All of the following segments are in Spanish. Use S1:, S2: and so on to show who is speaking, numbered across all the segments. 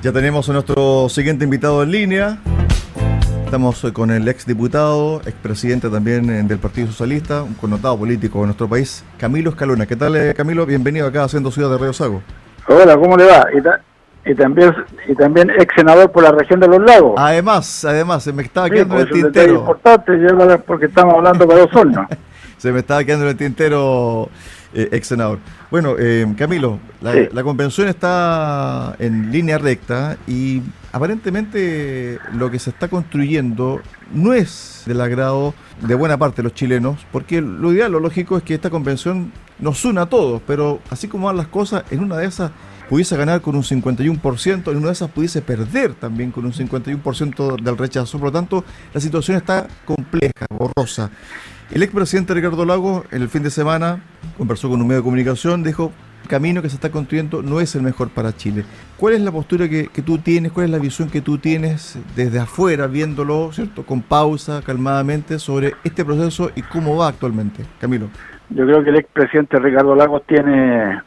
S1: Ya tenemos a nuestro siguiente invitado en línea. Estamos con el ex diputado, expresidente también eh, del Partido Socialista, un connotado político de nuestro país, Camilo Escalona. ¿Qué tal, eh, Camilo? Bienvenido acá a Haciendo Ciudad de Río Sago.
S2: Hola, ¿cómo le va? Y, también y también ex senador por la región de los lagos.
S1: Además, además, se me estaba quedando en el tintero.
S2: Es importante, porque estamos hablando para los hornos.
S1: se me estaba quedando en el tintero eh, ex senador. Bueno, eh, Camilo, la, convención está en línea recta y aparentemente lo que se está construyendo no es del agrado de buena parte de los chilenos, porque lo ideal, lo lógico es que esta convención nos una a todos, pero así como van las cosas, en una de esas pudiese ganar con un 51%, en una de esas pudiese perder también con un 51% del rechazo. Por lo tanto, la situación está compleja, borrosa. El expresidente Ricardo Lago en el fin de semana conversó con un medio de comunicación, dijo, el camino que se está construyendo no es el mejor para Chile. ¿Cuál es la postura que, que, tú tienes, cuál es la visión que tú tienes desde afuera, viéndolo, ¿cierto? Con pausa, calmadamente, sobre este proceso y cómo va actualmente? Camilo.
S2: Yo creo que el expresidente Ricardo Lagos tiene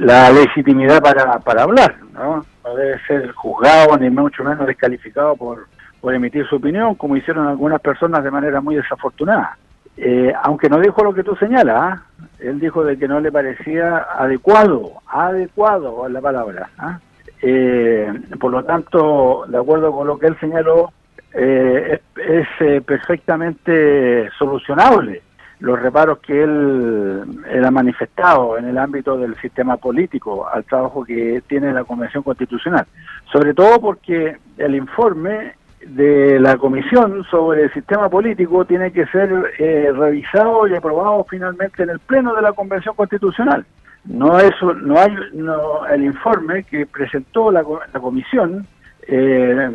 S2: la legitimidad para, para hablar, ¿no? No debe ser juzgado ni mucho menos descalificado por, por emitir su opinión, como hicieron algunas personas de manera muy desafortunada. Eh, aunque no dijo lo que tú señalas, ¿ah? él dijo de que no le parecía adecuado, adecuado la palabra. ¿ah? Eh, por lo tanto, de acuerdo con lo que él señaló, eh, es, perfectamente solucionable los reparos que él, él, ha manifestado en el ámbito del sistema político al trabajo que tiene la Convención Constitucional. Sobre todo porque el informe de la comisión sobre el sistema político tiene que ser eh, revisado y aprobado finalmente en el pleno de la convención constitucional. No eso no hay no, el informe que presentó la, la comisión eh,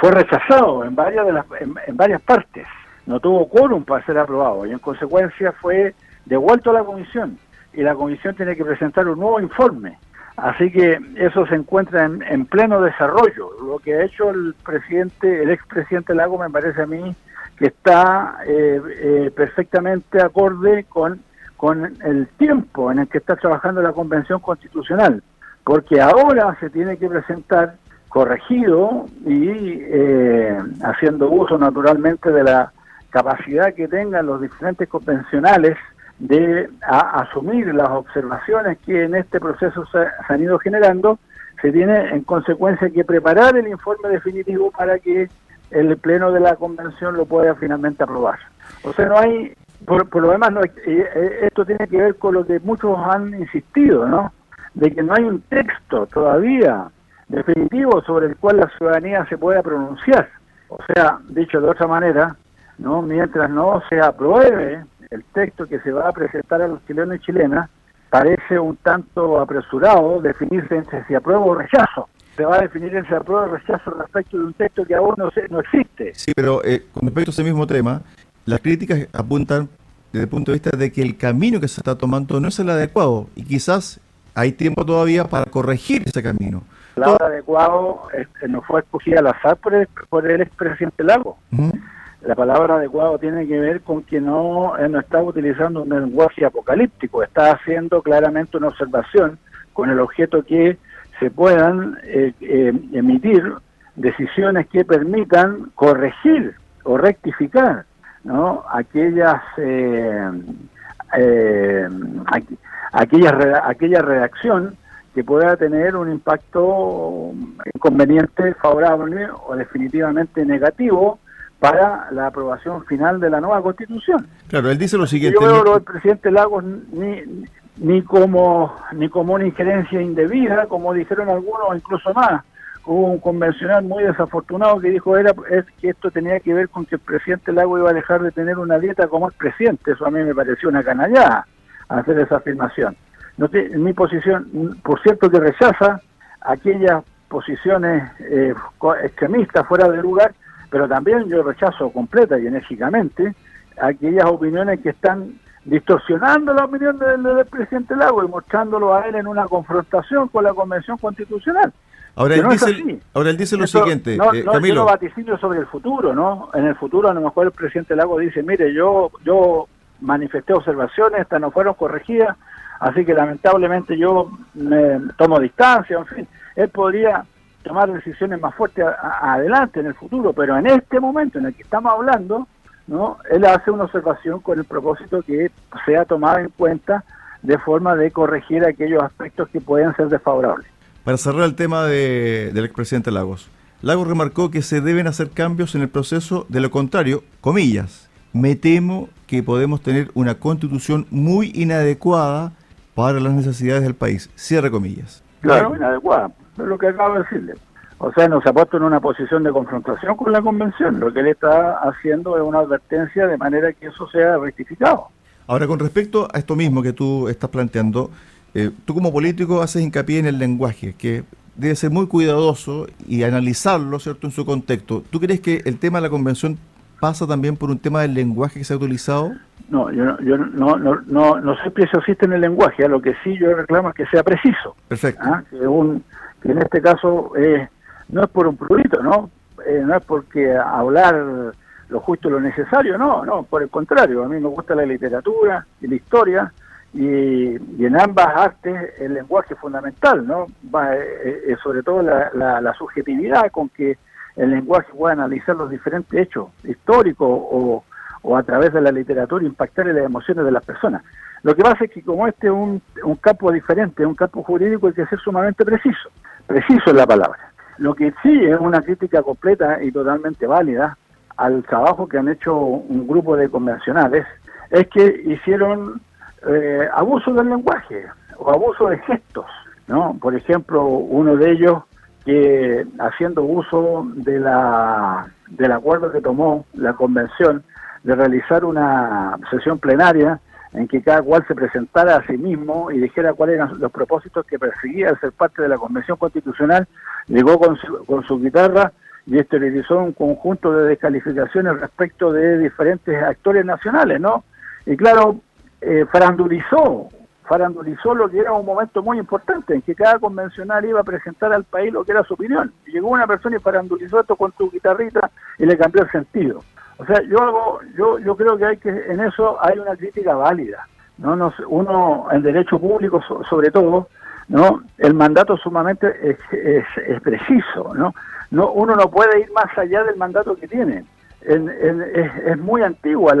S2: fue rechazado en varias de las en, varias partes. No tuvo quórum para ser aprobado y en consecuencia fue devuelto a la comisión. Y la comisión tiene que presentar un nuevo informe Así que eso se encuentra en, pleno desarrollo. Lo que ha hecho el presidente, el expresidente Lago, me parece a mí que está eh, eh, perfectamente acorde con, con el tiempo en el que está trabajando la Convención Constitucional, porque ahora se tiene que presentar corregido y eh, haciendo uso naturalmente de la capacidad que tengan los diferentes convencionales de asumir las observaciones que en este proceso se, han ido generando, se tiene en consecuencia que preparar el informe definitivo para que el pleno de la convención lo pueda finalmente aprobar. O sea, no hay, por, lo demás, no, eh, eh, esto tiene que ver con lo que muchos han insistido, ¿no? De que no hay un texto todavía definitivo sobre el cual la ciudadanía se pueda pronunciar. O sea, dicho de otra manera, no mientras no se apruebe el texto que se va a presentar a los chilenos y chilenas parece un tanto apresurado definirse entre si apruebo o rechazo. Se va a definir entre apruebo o rechazo respecto de un texto que aún no, no existe.
S1: Sí, pero eh, con respecto a ese mismo tema, las críticas apuntan desde el punto de vista de que el camino que se está tomando no es el adecuado y quizás hay tiempo todavía para corregir ese camino.
S2: El adecuado este, no fue escogida al azar por el, por el expresidente Lago la palabra adecuado tiene que ver con que no, no está utilizando un lenguaje apocalíptico, está haciendo claramente una observación con el objeto que se puedan eh, eh, emitir decisiones que permitan corregir o rectificar ¿no? aquellas eh, aquella, aquella redacción que pueda tener un impacto inconveniente, favorable o definitivamente negativo para la aprobación final de la nueva constitución.
S1: Claro, él dice lo siguiente.
S2: Yo veo lo del presidente Lagos ni, ni como ni como una injerencia indebida, como dijeron algunos, incluso más. Hubo un convencional muy desafortunado que dijo era es que esto tenía que ver con que el presidente Lagos iba a dejar de tener una dieta como el presidente. Eso a mí me pareció una canallada hacer esa afirmación. No mi posición, por cierto, que rechaza aquellas posiciones eh, extremistas fuera de lugar pero también yo rechazo completa y enérgicamente aquellas opiniones que están distorsionando la opinión del, presidente Lago y mostrándolo a él en una confrontación con la Convención Constitucional.
S1: Ahora él, dice, ahora él dice lo siguiente,
S2: no, eh, Camilo. vaticinio sobre el futuro, ¿no? En el futuro a lo mejor el presidente Lago dice, mire, yo yo manifesté observaciones, estas no fueron corregidas, Así que lamentablemente yo me tomo distancia, en fin, él podría tomar decisiones más fuertes adelante en el futuro, pero en este momento en el que estamos hablando, ¿no? Él hace una observación con el propósito que sea tomada en cuenta de forma de corregir aquellos aspectos que pueden ser desfavorables.
S1: Para cerrar el tema de, del expresidente Lagos, Lagos remarcó que se deben hacer cambios en el proceso, de lo contrario, comillas, me temo que podemos tener una constitución muy inadecuada para las necesidades del país. Cierre comillas.
S2: Claro, inadecuada, es lo que acabo de decirle. O sea, nos ha puesto en una posición de confrontación con la convención. Lo que él está haciendo es una advertencia de manera que eso sea rectificado.
S1: Ahora, con respecto a esto mismo que tú estás planteando, eh, tú como político haces hincapié en el lenguaje, que debe ser muy cuidadoso y analizarlo, ¿cierto?, en su contexto. ¿Tú crees que el tema de la convención pasa también por un tema del lenguaje que se ha utilizado?
S2: No, yo, yo no, no, no, no soy preciosista en el lenguaje, a lo que sí yo reclamo es que sea preciso.
S1: Perfecto.
S2: ¿ah? Que, un, que en este caso eh, no es por un prurito, ¿no? Eh, no es porque hablar lo justo y lo necesario, no, no, por el contrario, a mí me gusta la literatura y la historia, y, en ambas artes el lenguaje es fundamental, ¿no? Va, eh, eh, sobre todo la, la, subjetividad con que el lenguaje puede analizar los diferentes hechos históricos o, o, a través de la literatura impactar en las emociones de las personas. Lo que pasa es que como este es un, un campo diferente, un campo jurídico, hay que ser sumamente preciso, preciso es la palabra. Lo que sí es una crítica completa y totalmente válida al trabajo que han hecho un grupo de convencionales es que hicieron eh, abuso del lenguaje o abuso de gestos, ¿no? Por ejemplo, uno de ellos que haciendo uso de la del acuerdo que tomó la convención de realizar una sesión plenaria en que cada cual se presentara a sí mismo y dijera cuáles eran los propósitos que perseguía al ser parte de la convención constitucional, llegó con su, con su guitarra y esterilizó un conjunto de descalificaciones respecto de diferentes actores nacionales, ¿no? Y claro, eh, farandulizó, farandulizó lo que era un momento muy importante, en que cada convencional iba a presentar al país lo que era su opinión. Llegó una persona y farandulizó esto con su guitarrita y le cambió el sentido. O sea, yo hago, yo, yo creo que hay que, en eso hay una crítica válida. ¿no? Nos, uno, en derecho público sobre todo, ¿no? El mandato sumamente es, es, es, preciso, ¿no? No, uno no puede ir más allá del mandato que tiene es, muy antigua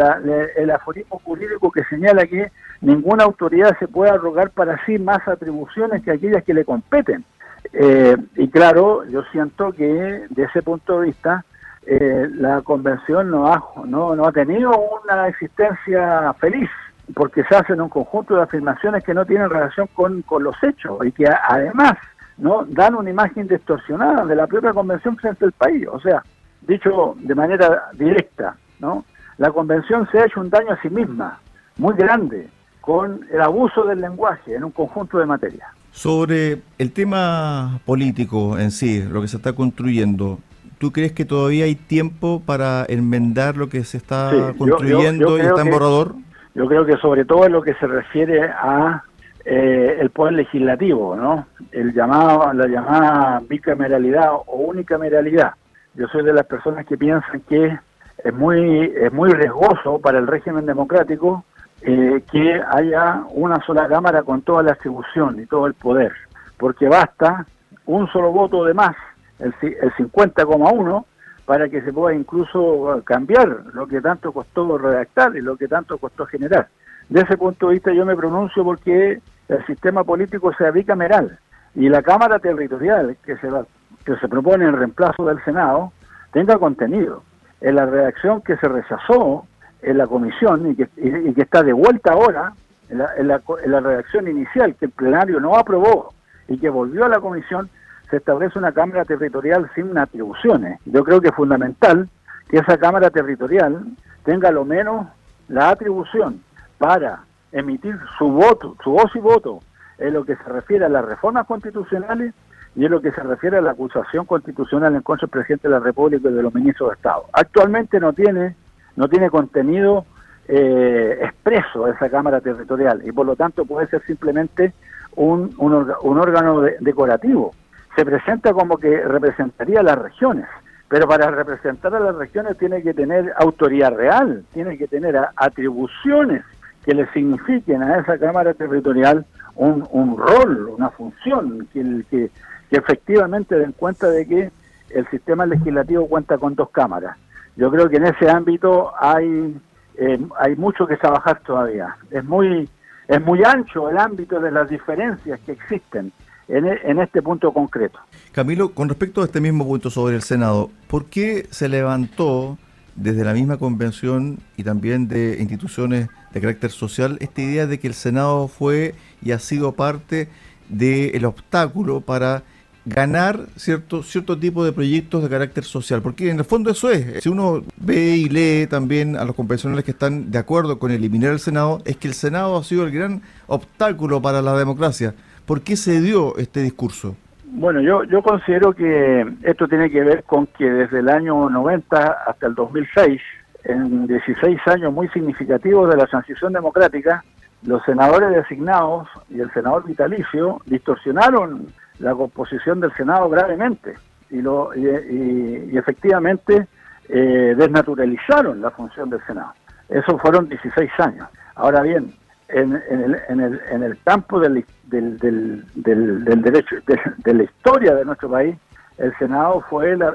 S2: el aforismo jurídico que señala que ninguna autoridad se puede arrogar para sí más atribuciones que aquellas que le competen. Eh, y claro, yo siento que de ese punto de vista eh, la convención no ha, no, no ha tenido una existencia feliz porque se hacen un conjunto de afirmaciones que no tienen relación con, con los hechos y que además no dan una imagen distorsionada de la propia convención frente al país. O sea, dicho de manera directa, ¿no? La convención se ha hecho un daño a sí misma, muy grande, con el abuso del lenguaje en un conjunto de materias.
S1: Sobre el tema político en sí, lo que se está construyendo, ¿tú crees que todavía hay tiempo para enmendar lo que se está construyendo y está en borrador?
S2: Yo creo que sobre todo en lo que se refiere a eh, el poder legislativo, ¿no? El llamado, la llamada bicameralidad o unicameralidad. Yo soy de las personas que piensan que es muy, es muy riesgoso para el régimen democrático eh, que haya una sola Cámara con toda la atribución y todo el poder, porque basta un solo voto de más, el, el 50,1, para que se pueda incluso cambiar lo que tanto costó redactar y lo que tanto costó generar. De ese punto de vista yo me pronuncio porque el sistema político sea bicameral y la Cámara Territorial que se va que se propone en reemplazo del Senado tenga contenido. En la redacción que se rechazó en la comisión y que, que está de vuelta ahora, en la, en, la, redacción inicial que el plenario no aprobó y que volvió a la comisión, se establece una Cámara Territorial sin atribuciones. Yo creo que es fundamental que esa Cámara Territorial tenga lo menos la atribución para emitir su voto, su voz y voto en lo que se refiere a las reformas constitucionales y en lo que se refiere a la acusación constitucional en contra del presidente de la República y de los ministros de Estado. Actualmente no tiene, no tiene contenido eh, expreso esa Cámara Territorial y por lo tanto puede ser simplemente un, un, órgano decorativo. Se presenta como que representaría a las regiones, pero para representar a las regiones tiene que tener autoridad real, tiene que tener atribuciones que le signifiquen a esa Cámara Territorial un, rol, una función, que, que, que efectivamente den cuenta de que el sistema legislativo cuenta con dos cámaras. Yo creo que en ese ámbito hay eh, hay mucho que trabajar todavía. Es muy es muy ancho el ámbito de las diferencias que existen en, e, en este punto concreto.
S1: Camilo, con respecto a este mismo punto sobre el Senado, ¿por qué se levantó desde la misma convención y también de instituciones de carácter social esta idea de que el Senado fue y ha sido parte del obstáculo para ganar cierto, cierto tipo de proyectos de carácter social, porque en el fondo eso es. Si uno ve y lee también a los convencionales que están de acuerdo con eliminar el Senado, es que el Senado ha sido el gran obstáculo para la democracia. ¿Por qué se dio este discurso?
S2: Bueno, yo, yo considero que esto tiene que ver con que desde el año 90 hasta el 2006, en 16 años muy significativos de la transición democrática, los senadores designados y el senador vitalicio distorsionaron la composición del Senado gravemente y, lo, y, efectivamente eh, desnaturalizaron la función del Senado. Eso fueron 16 años. Ahora bien, en, el, en, el, en el campo del, del, del, derecho, de, la historia de nuestro país, el Senado fue la,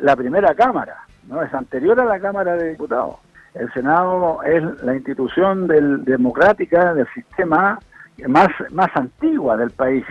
S2: la, primera Cámara, no es anterior a la Cámara de Diputados. El Senado es la institución del, democrática del sistema más, más antigua del país.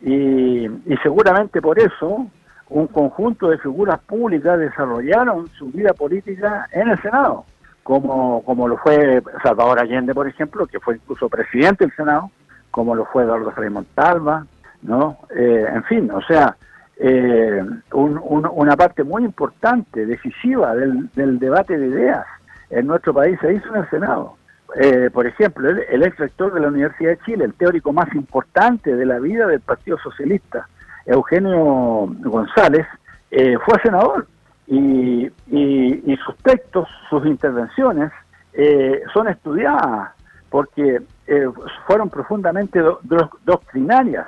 S2: Y, seguramente por eso un conjunto de figuras públicas desarrollaron su vida política en el Senado, como, como lo fue Salvador Allende, por ejemplo, que fue incluso presidente del Senado, como lo fue Eduardo Frei Montalva, ¿no? Eh, en fin, o sea, eh, una parte muy importante, decisiva del, debate de ideas en nuestro país se hizo en el Senado. Eh, por ejemplo, el, ex rector de la Universidad de Chile, el teórico más importante de la vida del Partido Socialista, Eugenio González, eh, fue senador y, sus textos, sus intervenciones eh, son estudiadas porque fueron profundamente doctrinarias,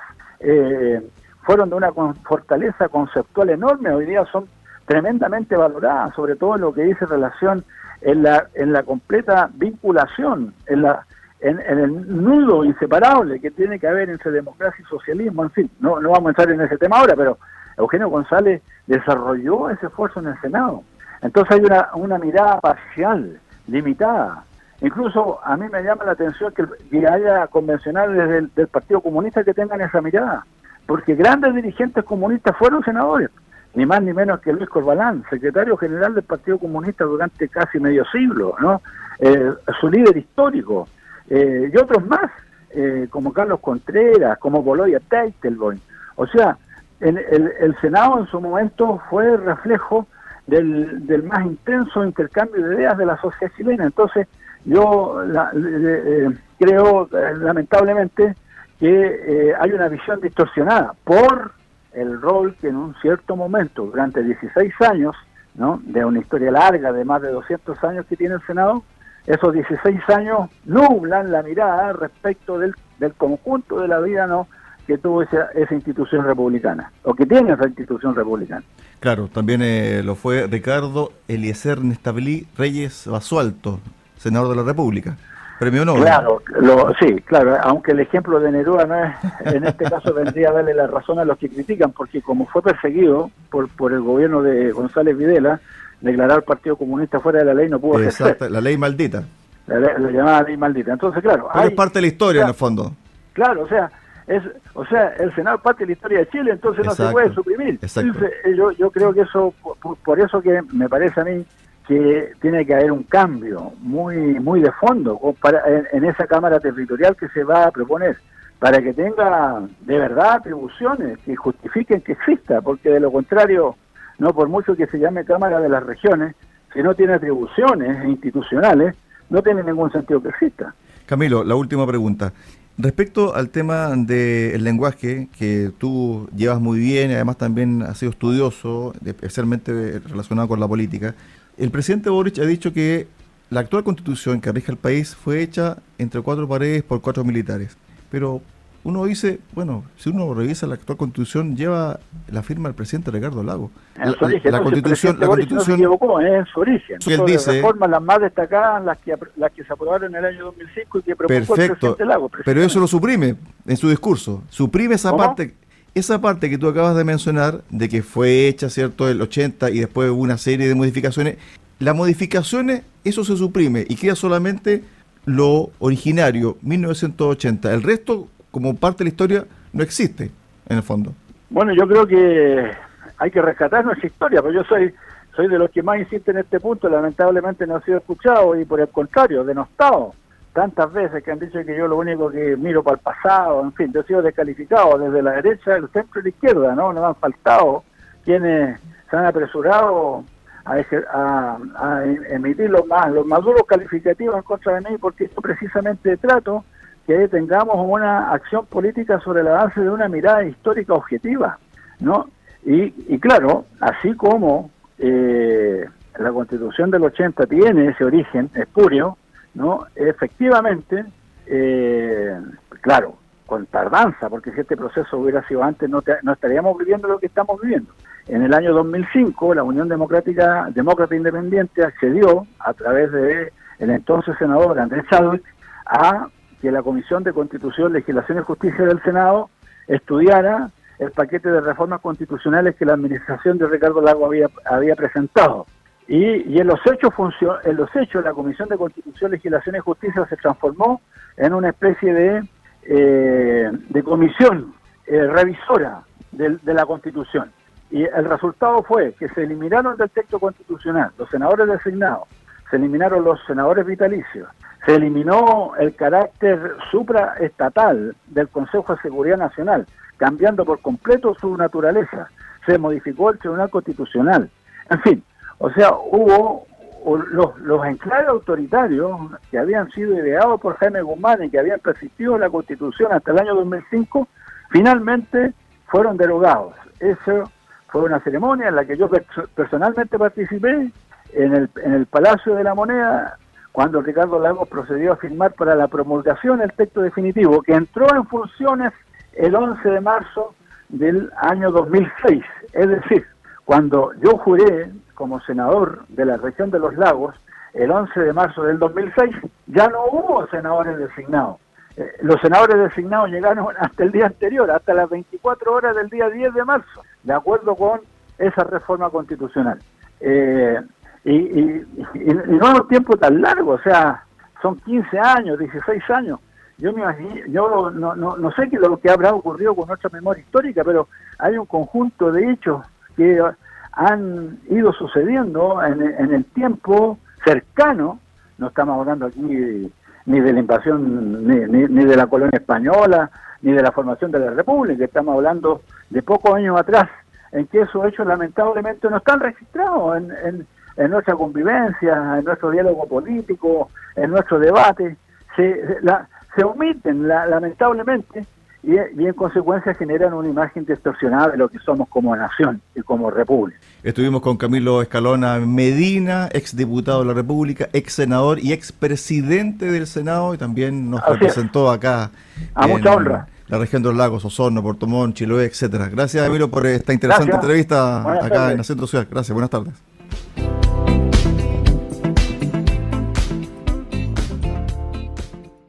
S2: fueron de una fortaleza conceptual enorme, hoy día son tremendamente valoradas, sobre todo en lo que dice relación en la, en la completa vinculación, en, la, en, el nudo inseparable que tiene que haber entre democracia y socialismo, en fin, no, no vamos a entrar en ese tema ahora, pero Eugenio González desarrolló ese esfuerzo en el Senado. Entonces hay una, mirada parcial, limitada. Incluso a mí me llama la atención que, haya convencionales del, del Partido Comunista que tengan esa mirada, porque grandes dirigentes comunistas fueron senadores ni más ni menos que Luis Corbalán, secretario general del Partido Comunista durante casi medio siglo, ¿no? Eh, su líder histórico, eh, y otros más, eh, como Carlos Contreras, como Boloya Teitelboim. O sea, el, el, Senado en su momento fue reflejo del, del, más intenso intercambio de ideas de la sociedad chilena. Entonces, yo creo, lamentablemente, que hay una visión distorsionada por el rol que en un cierto momento, durante 16 años, ¿no? de una historia larga de más de 200 años que tiene el Senado, esos 16 años nublan la mirada respecto del, del conjunto de la vida ¿no? Que tuvo esa, esa institución republicana, o que tiene esa institución republicana.
S1: Claro, también eh, lo fue Ricardo Eliezer Nestablí Reyes Basualto, senador de la República. Premio Nobel.
S2: Claro, sí, claro, aunque el ejemplo de Neruda no es, en este caso vendría a darle la razón a los que critican, porque como fue perseguido por, por el gobierno de González Videla, declarar al Partido Comunista fuera de la ley no pudo
S1: Exacto, la ley maldita.
S2: La, llamada ley maldita. Entonces, claro.
S1: es parte de la historia, en el fondo.
S2: Claro, o sea, es, o sea, el Senado es parte de la historia de Chile, entonces no se puede suprimir. Entonces, yo, yo creo que eso, por eso que me parece a mí que tiene que haber un cambio muy muy de fondo para, en, esa Cámara Territorial que se va a proponer, para que tenga de verdad atribuciones que justifiquen que exista, porque de lo contrario, no por mucho que se llame Cámara de las Regiones, si no tiene atribuciones institucionales, no tiene ningún sentido que exista.
S1: Camilo, la última pregunta. Respecto al tema del lenguaje, que tú llevas muy bien, y además también has sido estudioso, especialmente relacionado con la política, el presidente Boric ha dicho que la actual constitución que rige el país fue hecha entre cuatro paredes por cuatro militares. Pero, uno dice, bueno, si uno revisa la actual constitución, lleva la firma del presidente Ricardo Lago.
S2: En su origen, la, constitución, la constitución no se equivocó, ¿eh? en su origen.
S1: Él dice,
S2: reformas las más destacadas, las que, las que se aprobaron en el año 2005 y que propuso
S1: perfecto, el presidente Lago. Pero eso lo suprime en su discurso. Suprime esa parte esa parte que tú acabas de mencionar, de que fue hecha, ¿cierto?, el 80 y después hubo una serie de modificaciones, las modificaciones, eso se suprime y queda solamente lo originario, 1980. El resto, como parte de la historia, no existe, en el fondo.
S2: Bueno, yo creo que hay que rescatar nuestra historia, pero yo soy soy de los que más insisten en este punto, lamentablemente no ha sido escuchado y por el contrario, denostado tantas veces que han dicho que yo lo único que miro para el pasado, en fin, yo he sido descalificado desde la derecha, el centro y la izquierda, ¿no? Nos han faltado quienes se han apresurado a, emitir los más, los más duros calificativos en contra de mí, porque esto precisamente trato que tengamos una acción política sobre el avance de una mirada histórica objetiva, ¿no? Y, y claro, así como eh, la constitución del 80 tiene ese origen espurio, ¿no? Efectivamente, eh, claro, con tardanza, porque si este proceso hubiera sido antes no, no estaríamos viviendo lo que estamos viviendo. En el año 2005, la Unión Democrática Demócrata Independiente accedió, a través de el entonces senador Andrés Chadwick, a que la Comisión de Constitución, Legislación y Justicia del Senado estudiara el paquete de reformas constitucionales que la administración de Ricardo Lago había, presentado. Y, en los hechos en los hechos la Comisión de Constitución, Legislación y Justicia se transformó en una especie de, eh, de comisión eh, revisora de, la Constitución. Y el resultado fue que se eliminaron del texto constitucional los senadores designados, se eliminaron los senadores vitalicios, se eliminó el carácter supraestatal del Consejo de Seguridad Nacional, cambiando por completo su naturaleza, se modificó el Tribunal Constitucional, en fin, o sea, hubo los, los enclaves autoritarios que habían sido ideados por Jaime Guzmán y que habían persistido en la Constitución hasta el año 2005, finalmente fueron derogados. Eso fue una ceremonia en la que yo personalmente participé en el, en el Palacio de la Moneda, cuando Ricardo Lagos procedió a firmar para la promulgación del texto definitivo, que entró en funciones el 11 de marzo del año 2006. Es decir, cuando yo juré como senador de la región de los lagos, el 11 de marzo del 2006, ya no hubo senadores designados. Eh, los senadores designados llegaron hasta el día anterior, hasta las 24 horas del día 10 de marzo, de acuerdo con esa reforma constitucional. Eh, y, y, no es un tiempo tan largo, o sea, son 15 años, 16 años. Yo me imagino, yo no, no, no sé qué lo que habrá ocurrido con nuestra memoria histórica, pero hay un conjunto de hechos que han ido sucediendo en, el tiempo cercano, no estamos hablando aquí ni de la invasión, ni, ni, de la colonia española, ni de la formación de la República, estamos hablando de pocos años atrás, en que esos hechos lamentablemente no están registrados en, en, nuestra convivencia, en nuestro diálogo político, en nuestro debate, se, la, se omiten lamentablemente y, en consecuencia generan una imagen distorsionada de lo que somos como nación y como república.
S1: Estuvimos con Camilo Escalona Medina, ex diputado de la República, ex senador y ex presidente del Senado y también nos representó acá.
S2: A mucha honra.
S1: La región de los lagos, Osorno, Portomón, Chiloé, etcétera. Gracias, Emilio, por esta interesante entrevista acá en la Centro Ciudad. Gracias, buenas tardes.